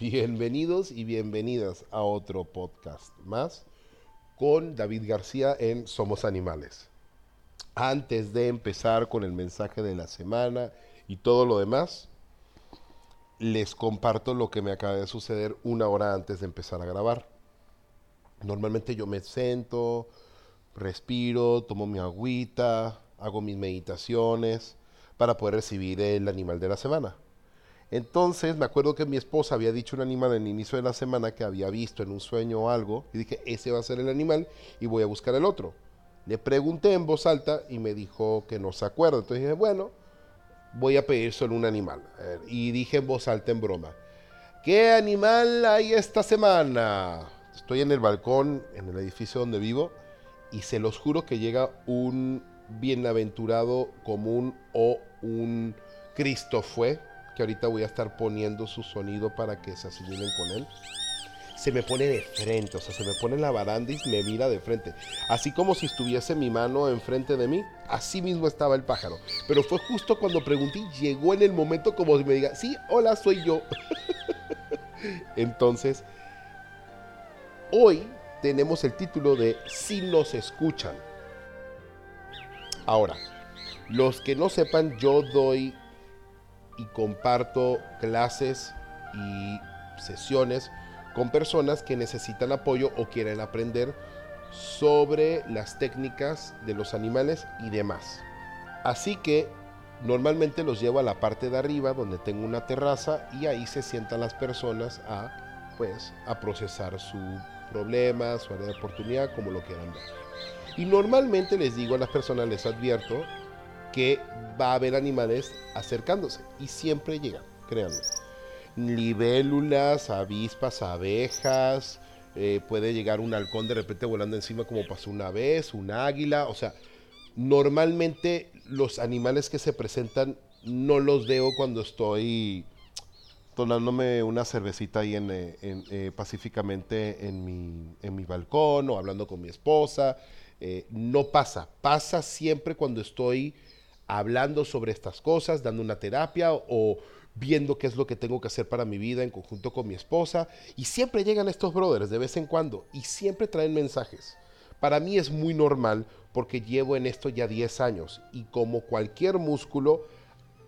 Bienvenidos y bienvenidas a otro podcast más con David García en Somos Animales. Antes de empezar con el mensaje de la semana y todo lo demás, les comparto lo que me acaba de suceder una hora antes de empezar a grabar. Normalmente yo me siento, respiro, tomo mi agüita, hago mis meditaciones para poder recibir el animal de la semana. Entonces me acuerdo que mi esposa había dicho un animal en el inicio de la semana que había visto en un sueño o algo y dije, ese va a ser el animal y voy a buscar el otro. Le pregunté en voz alta y me dijo que no se acuerda. Entonces dije, bueno, voy a pedir solo un animal. Y dije en voz alta en broma, ¿qué animal hay esta semana? Estoy en el balcón, en el edificio donde vivo, y se los juro que llega un bienaventurado común o un Cristo fue que ahorita voy a estar poniendo su sonido para que se asimilen con él. Se me pone de frente, o sea, se me pone en la baranda y me mira de frente. Así como si estuviese mi mano enfrente de mí, así mismo estaba el pájaro. Pero fue justo cuando pregunté, llegó en el momento como si me diga, sí, hola, soy yo. Entonces, hoy tenemos el título de Si nos escuchan. Ahora, los que no sepan, yo doy y comparto clases y sesiones con personas que necesitan apoyo o quieren aprender sobre las técnicas de los animales y demás. Así que normalmente los llevo a la parte de arriba donde tengo una terraza y ahí se sientan las personas a pues a procesar su problema, su área de oportunidad, como lo quieran ver. Y normalmente les digo a las personas, les advierto que va a haber animales acercándose y siempre llegan, créanme. Libélulas, avispas, abejas, eh, puede llegar un halcón de repente volando encima como pasó una vez, un águila, o sea, normalmente los animales que se presentan no los veo cuando estoy tomándome una cervecita ahí en, eh, eh, pacíficamente en mi, en mi balcón o hablando con mi esposa. no pasa, pasa siempre cuando estoy hablando sobre estas cosas, dando una terapia o viendo qué es lo que tengo que hacer para mi vida en conjunto con mi esposa. Y siempre llegan estos brothers de vez en cuando y siempre traen mensajes. Para mí es muy normal porque llevo en esto ya 10 años y como cualquier músculo,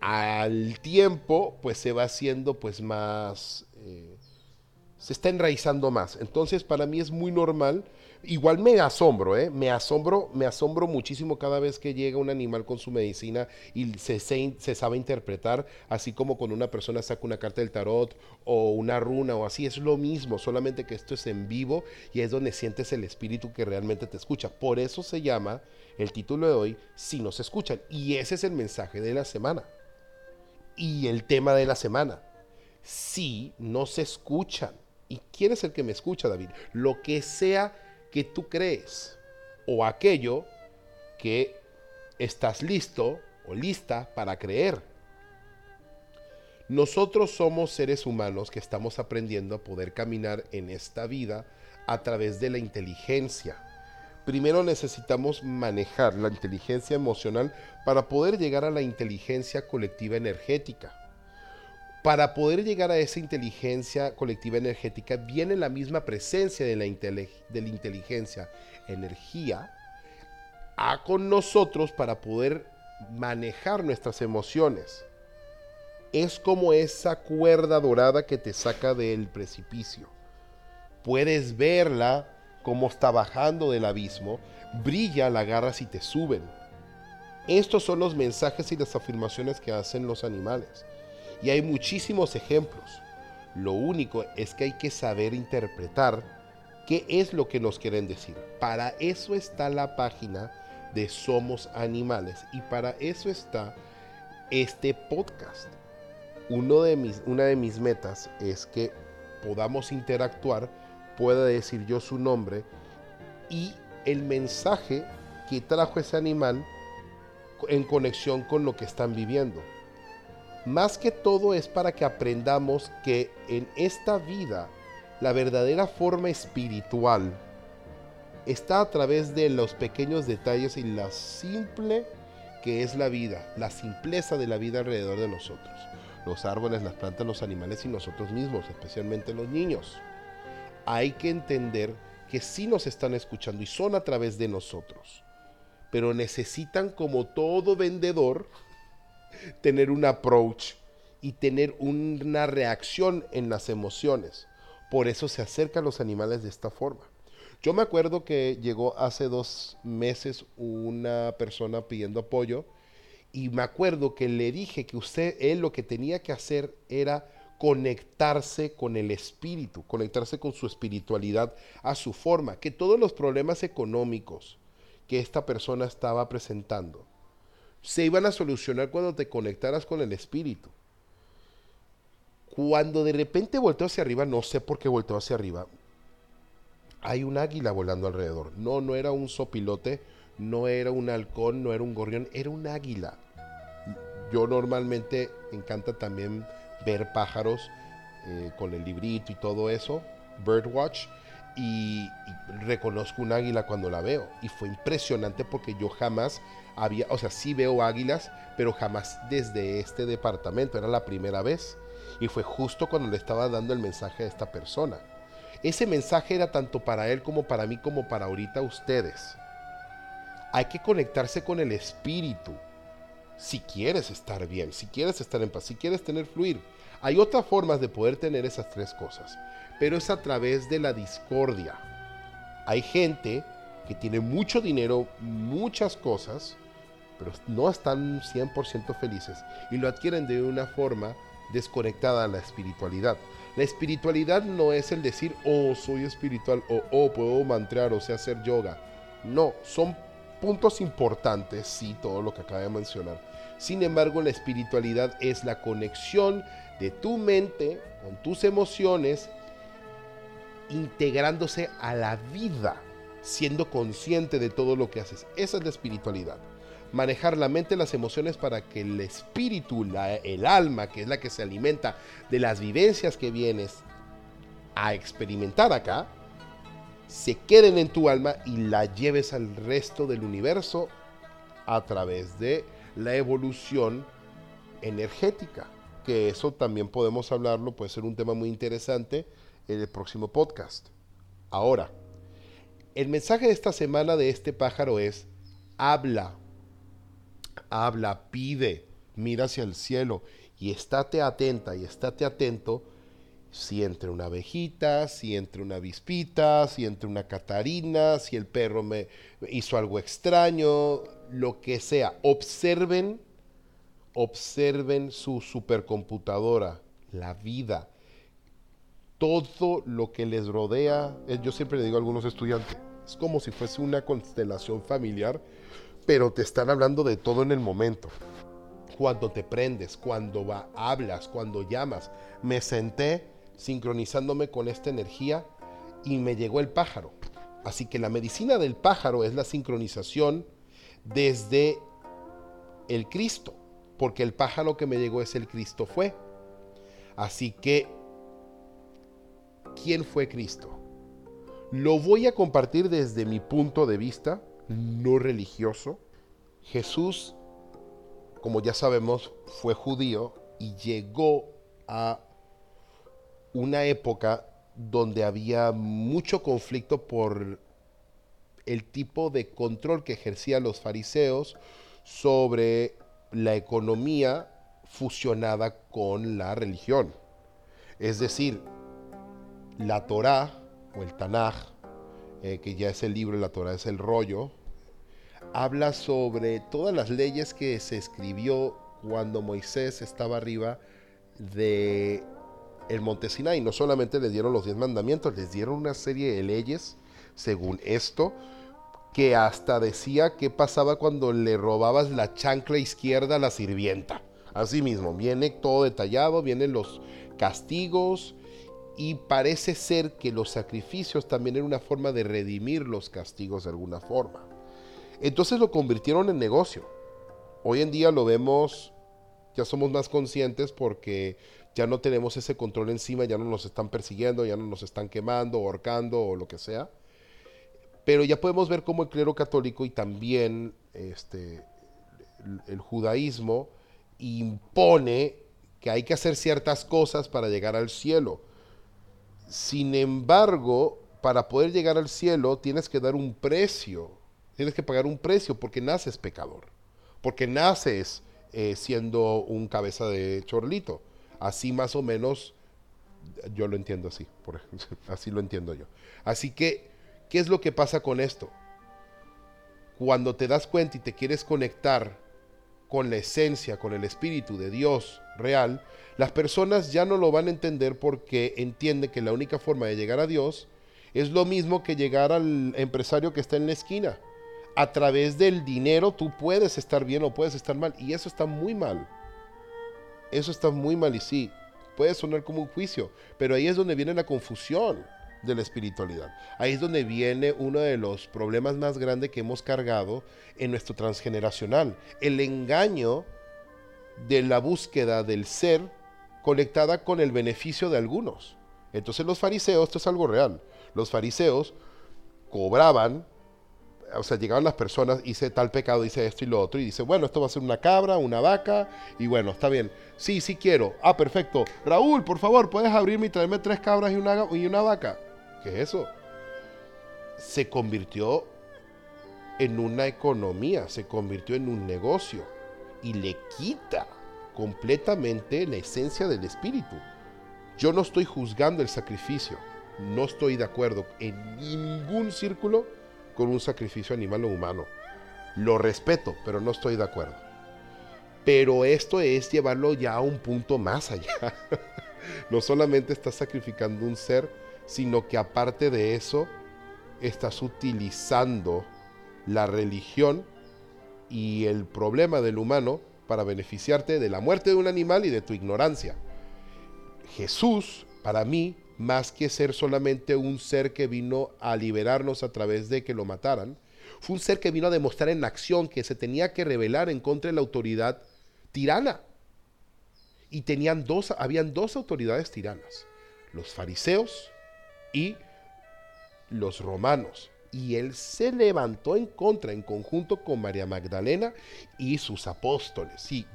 al tiempo pues se va haciendo pues más... Eh, se está enraizando más. Entonces para mí es muy normal igual me asombro, ¿eh? Me asombro, me asombro muchísimo cada vez que llega un animal con su medicina y se, se, sabe interpretar, así como cuando una persona saca una carta del tarot o una runa o así, es lo mismo, solamente que esto es en vivo y es donde sientes el espíritu que realmente te escucha. Por eso se llama el título de hoy, Si nos escuchan. Y ese es el mensaje de la semana. Y el tema de la semana, si no se escuchan. ¿Y quién es el que me escucha, David? Lo que sea que tú crees o aquello que estás listo o lista para creer. Nosotros somos seres humanos que estamos aprendiendo a poder caminar en esta vida a través de la inteligencia. Primero necesitamos manejar la inteligencia emocional para poder llegar a la inteligencia colectiva energética para poder llegar a esa inteligencia colectiva energética viene la misma presencia de la, inteligencia, energía, a con nosotros para poder manejar nuestras emociones. Es como esa cuerda dorada que te saca del precipicio. Puedes verla como está bajando del abismo, brilla, la agarras y te suben. Estos son los mensajes y las afirmaciones que hacen los animales y hay muchísimos ejemplos. Lo único es que hay que saber interpretar qué es lo que nos quieren decir. Para eso está la página de Somos Animales y para eso está este podcast. De mis, una de mis metas es que podamos interactuar, pueda decir yo su nombre y el mensaje que trajo ese animal en conexión con lo que están viviendo. Más que todo es para que aprendamos que en esta vida la verdadera forma espiritual está a través de los pequeños detalles y la simple que es la vida, la simpleza de la vida alrededor de nosotros. los árboles, las plantas, los animales y nosotros mismos, especialmente los niños. Hay que entender que sí nos están escuchando y son a través de nosotros, pero necesitan como todo vendedor tener un approach y tener una reacción en las emociones. Por eso se acercan los animales de esta forma. Yo me acuerdo que llegó hace dos meses una persona pidiendo apoyo y me acuerdo que le dije que usted, él lo que tenía que hacer era conectarse con el espíritu, conectarse con su espiritualidad a su forma, que todos los problemas económicos que esta persona estaba presentando se iban a solucionar cuando te conectaras con el espíritu. Cuando de repente volteó hacia arriba, no sé por qué volteó hacia arriba, hay un águila volando alrededor. No, no era un sopilote, no era un halcón, no era un gorrión, era un águila. Yo normalmente encanta también ver pájaros eh, con el librito y todo eso, Birdwatch, y, reconozco un águila cuando la veo. Y fue impresionante porque yo jamás había, o sea, sí veo águilas, pero jamás desde este departamento, era la primera vez. Y fue justo cuando le estaba dando el mensaje a esta persona. Ese mensaje era tanto para él como para mí, como para ahorita ustedes. Hay que conectarse con el espíritu. Si quieres estar bien, si quieres estar en paz, si quieres tener fluir. Hay otras formas de poder tener esas tres cosas, pero es a través de la discordia. Hay gente que tiene mucho dinero, muchas cosas, pero no están 100% felices y lo adquieren de una forma desconectada a la espiritualidad. La espiritualidad no es el decir, oh, soy espiritual, o oh, puedo mantrear, o sea, hacer yoga. No, son puntos importantes, sí, todo lo que acabo de mencionar. Sin embargo, la espiritualidad es la conexión de tu mente con tus emociones, integrándose a la vida, siendo consciente de todo lo que haces. Esa es la espiritualidad manejar la mente, las emociones para que el espíritu, el alma, que es la que se alimenta de las vivencias que vienes a experimentar acá, se queden en tu alma y la lleves al resto del universo a través de la evolución energética. Que eso también podemos hablarlo, puede ser un tema muy interesante en el próximo podcast. Ahora, el mensaje de esta semana de este pájaro es, habla, habla, pide, mira hacia el cielo y estate atenta y estate atento si entre una abejita, si entre una avispita, si entre una catarina, si el perro me hizo algo extraño, lo que sea. Observen, observen su supercomputadora, la vida, todo lo que les rodea. Eh, yo siempre le digo a algunos estudiantes, es como si fuese una constelación familiar pero te están hablando de todo en el momento. Cuando te prendes, cuando va, hablas, cuando llamas. Me senté sincronizándome con esta energía y me llegó el pájaro. Así que la medicina del pájaro es la sincronización desde el Cristo, porque el pájaro que me llegó es el Cristo fue. Así que, ¿quién fue Cristo? Lo voy a compartir desde mi punto de vista, no religioso. Jesús, como ya sabemos, fue judío y llegó a una época donde había mucho conflicto por el tipo de control que ejercían los fariseos sobre la economía fusionada con la religión. Es decir, la Torá o el Tanaj eh, que ya es el libro, la Torah es el rollo, habla sobre todas las leyes que se escribió cuando Moisés estaba arriba de el monte Sinai. No solamente le dieron los diez mandamientos, les dieron una serie de leyes según esto, que hasta decía qué pasaba cuando le robabas la chancla izquierda a la sirvienta. Así mismo, viene todo detallado, vienen los castigos, y parece ser que los sacrificios también eran una forma de redimir los castigos de alguna forma. Entonces lo convirtieron en negocio. Hoy en día lo vemos, ya somos más conscientes porque ya no tenemos ese control encima, ya no nos están persiguiendo, ya no nos están quemando, ahorcando o lo que sea. Pero ya podemos ver cómo el clero católico y también este, el judaísmo impone que hay que hacer ciertas cosas para llegar al cielo. Sin embargo, para poder llegar al cielo tienes que dar un precio, tienes que pagar un precio porque naces pecador, porque naces eh, siendo un cabeza de chorlito. Así más o menos yo lo entiendo así, por así lo entiendo yo. Así que, ¿qué es lo que pasa con esto? Cuando te das cuenta y te quieres conectar con la esencia, con el espíritu de Dios real, las personas ya no lo van a entender porque entienden que la única forma de llegar a Dios es lo mismo que llegar al empresario que está en la esquina. A través del dinero tú puedes estar bien o puedes estar mal. Y eso está muy mal. Eso está muy mal y sí, puede sonar como un juicio, pero ahí es donde viene la confusión de la espiritualidad. Ahí es donde viene uno de los problemas más grandes que hemos cargado en nuestro transgeneracional. El engaño de la búsqueda del ser conectada con el beneficio de algunos. Entonces los fariseos, esto es algo real, los fariseos cobraban, o sea, llegaban las personas, hice tal pecado, hice esto y lo otro, y dice, bueno, esto va a ser una cabra, una vaca, y bueno, está bien, sí, sí quiero, ah, perfecto, Raúl, por favor, ¿puedes abrirme y traerme tres cabras y una, y una vaca? ¿Qué es eso? Se convirtió en una economía, se convirtió en un negocio y le quita completamente la esencia del espíritu. Yo no estoy juzgando el sacrificio, no estoy de acuerdo en ningún círculo con un sacrificio animal o humano. Lo respeto, pero no estoy de acuerdo. Pero esto es llevarlo ya a un punto más allá. no solamente estás sacrificando un ser, sino que aparte de eso, estás utilizando la religión y el problema del humano para beneficiarte de la muerte de un animal y de tu ignorancia. Jesús, para mí, más que ser solamente un ser que vino a liberarnos a través de que lo mataran, fue un ser que vino a demostrar en acción que se tenía que rebelar en contra de la autoridad tirana. Y tenían dos, habían dos autoridades tiranas, los fariseos y los romanos. Y él se levantó en contra, en conjunto con María Magdalena y sus apóstoles. Sí,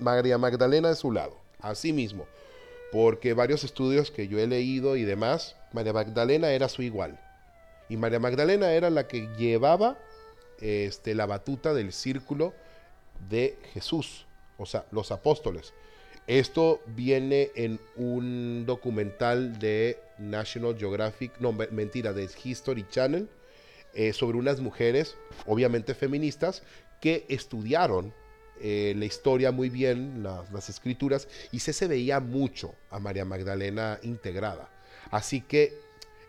María, Magdalena de su lado, así mismo. Porque varios estudios que yo he leído y demás, María Magdalena era su igual. Y María Magdalena era la que llevaba este, la batuta del círculo de Jesús, o sea, los apóstoles. Esto viene en un documental de National Geographic, no, mentira, de History Channel, eh, sobre unas mujeres, obviamente feministas, que estudiaron eh, la historia muy bien, las escrituras, y se, se veía mucho a María Magdalena integrada. Así que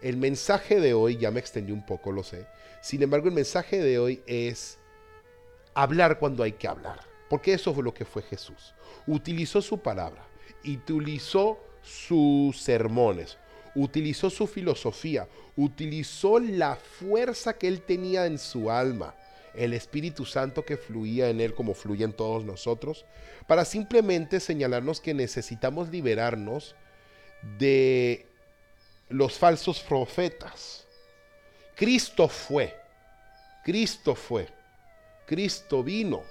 el mensaje de hoy, ya me extendí un poco, lo sé, sin embargo el mensaje de hoy es hablar cuando hay que hablar, porque eso fue lo que fue Jesús utilizó su palabra, utilizó sus sermones, utilizó su filosofía, utilizó la fuerza que él tenía en su alma, el Espíritu Santo que fluía en él como fluye en todos nosotros, para simplemente señalarnos que necesitamos liberarnos de los falsos profetas. Cristo fue, Cristo fue, Cristo vino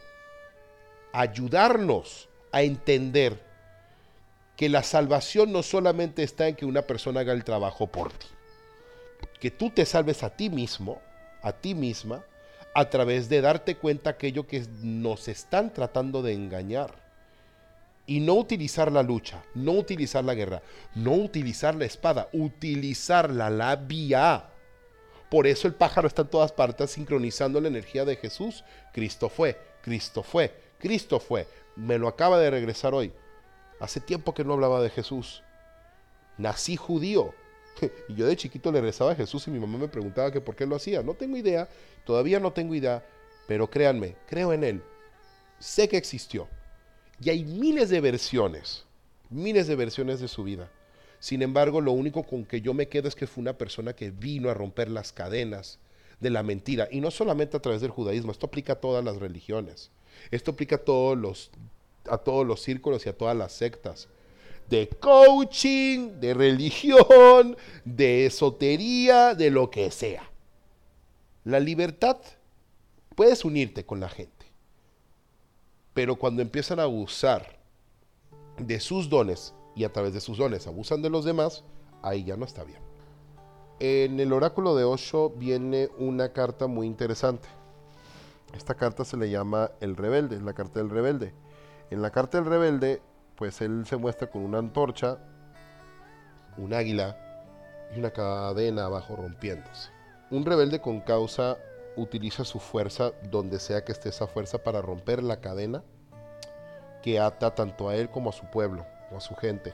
a ayudarnos a entender que la salvación no solamente está en que una persona haga el trabajo por ti, que tú te salves a ti mismo, a ti misma, a través de darte cuenta aquello que nos están tratando de engañar. Y no utilizar la lucha, no utilizar la guerra, no utilizar la espada, utilizar la labia. Por eso el pájaro está en todas partes sincronizando la energía de Jesús. Cristo fue, Cristo fue, Cristo fue me lo acaba de regresar hoy. Hace tiempo que no hablaba de Jesús. Nací judío. Y yo de chiquito le rezaba a Jesús y mi mamá me preguntaba que por qué lo hacía. No tengo idea, todavía no tengo idea, pero créanme, creo en Él. Sé que existió. Y hay miles de versiones, miles de versiones de su vida. Sin embargo, lo único con que yo me quedo es que fue una persona que vino a romper las cadenas de la mentira. Y no solamente a través del judaísmo, esto aplica a todas las religiones. Esto aplica a a todos los círculos y a todas las sectas. De coaching, de religión, de esotería, de lo que sea. La libertad, puedes unirte con la gente. Pero cuando empiezan a abusar de sus dones y a través de sus dones abusan de los demás, ahí ya no está bien. En el oráculo de Osho viene una carta muy interesante. Esta carta se le llama el rebelde, la carta del rebelde. En la carta del rebelde, pues él se muestra con una antorcha, un águila y una cadena abajo rompiéndose. Un rebelde con causa utiliza su fuerza donde sea que esté esa fuerza para romper la cadena que ata tanto a él como a su pueblo o a su gente.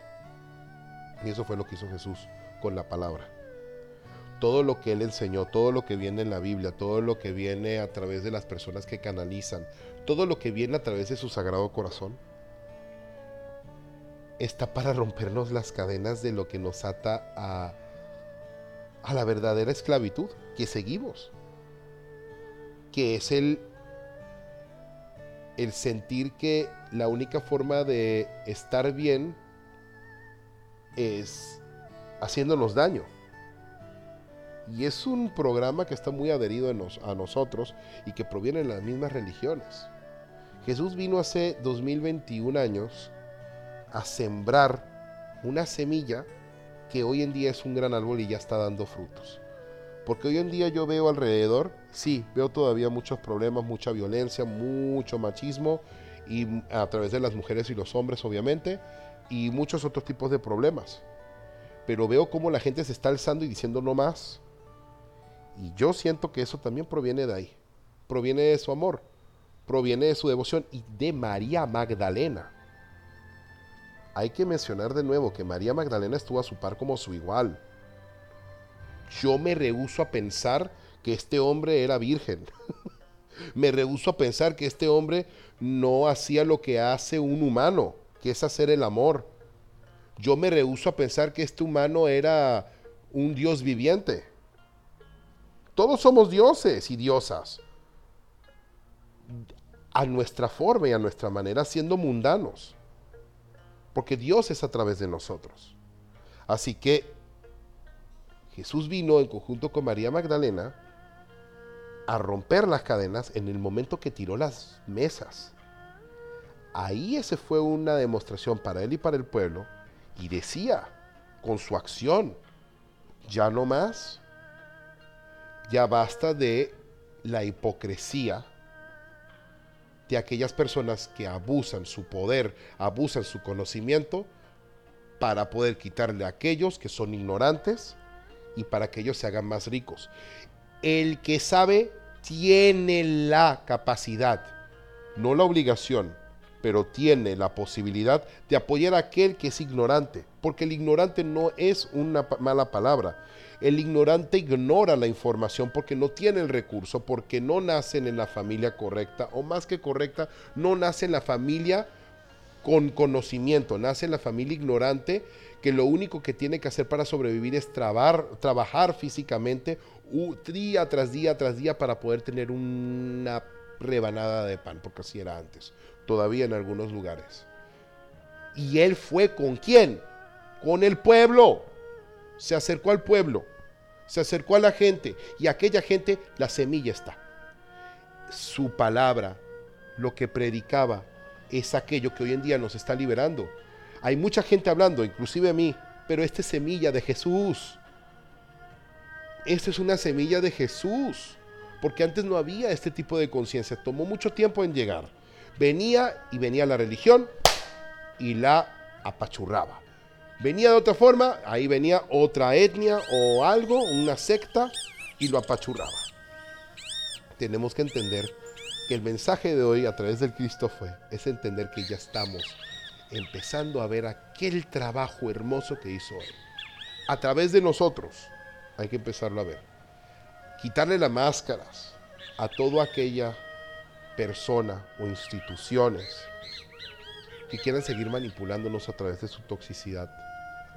Y eso fue lo que hizo Jesús con la palabra. Todo lo que él enseñó, todo lo que viene en la Biblia, todo lo que viene a través de las personas que canalizan, todo lo que viene a través de su sagrado corazón, está para rompernos las cadenas de lo que nos ata a, a la verdadera esclavitud que seguimos, que es el, el sentir que la única forma de estar bien es haciéndonos daño. Y es un programa que está muy adherido a nosotros y que proviene de las mismas religiones. Jesús vino hace 2021 años a sembrar una semilla que hoy en día es un gran árbol y ya está dando frutos. Porque hoy en día yo veo alrededor, sí, veo todavía muchos problemas, mucha violencia, mucho machismo y a través de las mujeres y los hombres obviamente y muchos otros tipos de problemas. Pero veo cómo la gente se está alzando y diciendo no más. Y yo siento que eso también proviene de ahí. Proviene de su amor, proviene de su devoción y de María Magdalena. Hay que mencionar de nuevo que María Magdalena estuvo a su par como su igual. Yo me rehuso a pensar que este hombre era virgen. me rehuso a pensar que este hombre no hacía lo que hace un humano, que es hacer el amor. Yo me rehuso a pensar que este humano era un Dios viviente. Todos somos dioses y diosas. A nuestra forma y a nuestra manera, siendo mundanos. Porque Dios es a través de nosotros. Así que Jesús vino en conjunto con María Magdalena a romper las cadenas en el momento que tiró las mesas. Ahí ese fue una demostración para él y para el pueblo y decía con su acción, ya no más, ya basta de la hipocresía de aquellas personas que abusan su poder, abusan su conocimiento para poder quitarle a aquellos que son ignorantes y para que ellos se hagan más ricos. El que sabe tiene la capacidad, no la obligación, pero tiene la posibilidad de apoyar a aquel que es ignorante, porque el ignorante no es una mala palabra. El ignorante ignora la información porque no tiene el recurso, porque no nace en la familia correcta, o más que correcta, no nace en la familia con conocimiento, nace en la familia ignorante que lo único que tiene que hacer para sobrevivir es trabajar físicamente día tras día tras día para poder tener una rebanada de pan, porque así era antes, todavía en algunos lugares. Y él fue con quién? Con el pueblo. Se acercó al pueblo, se acercó a la gente y aquella gente la semilla está. Su palabra, lo que predicaba, es aquello que hoy en día nos está liberando. Hay mucha gente hablando, inclusive a mí, pero esta es semilla de Jesús. Esta es una semilla de Jesús porque antes no había este tipo de conciencia, tomó mucho tiempo en llegar. Venía y venía la religión y la apachurraba. Venía de otra forma, ahí venía otra etnia o algo, una secta, y lo apachurraba. Tenemos que entender que el mensaje de hoy a través del Cristo fue, es entender que ya estamos empezando a ver aquel trabajo hermoso que hizo Él. A través de nosotros hay que empezarlo a ver quitarle las máscaras a toda aquella persona o instituciones que quieran seguir manipulándonos a través de su toxicidad,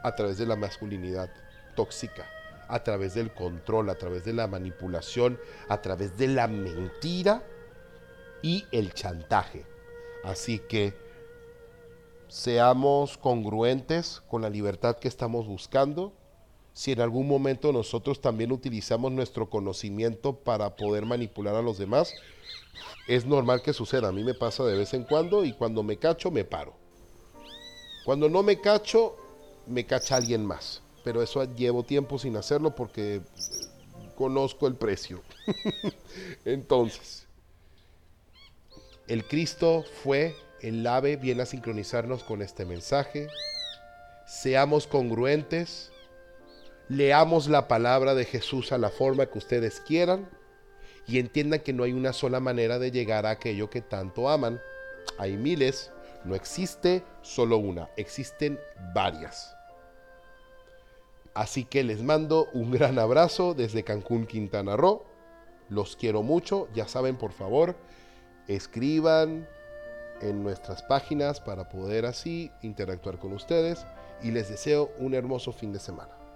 a través de la masculinidad tóxica, a través del control, a través de la manipulación, a través de la mentira y el chantaje. Así que seamos congruentes con la libertad que estamos buscando si en algún momento nosotros también utilizamos nuestro conocimiento para poder manipular a los demás, es normal que suceda. A mí me pasa de vez en cuando y cuando me cacho me paro. Cuando no me cacho, me cacha alguien más. Pero eso llevo tiempo sin hacerlo porque eh, conozco el precio. Entonces, el Cristo fue el ave, viene a sincronizarnos con este mensaje. Seamos congruentes. Leamos la palabra de Jesús a la forma que ustedes quieran y entiendan que no hay una sola manera de llegar a aquello que tanto aman. Hay miles, no existe solo una, existen varias. Así que les mando un gran abrazo desde Cancún, Quintana Roo. Los quiero mucho. Ya saben, por favor, escriban en nuestras páginas para poder así interactuar con ustedes. Y les deseo un hermoso fin de semana.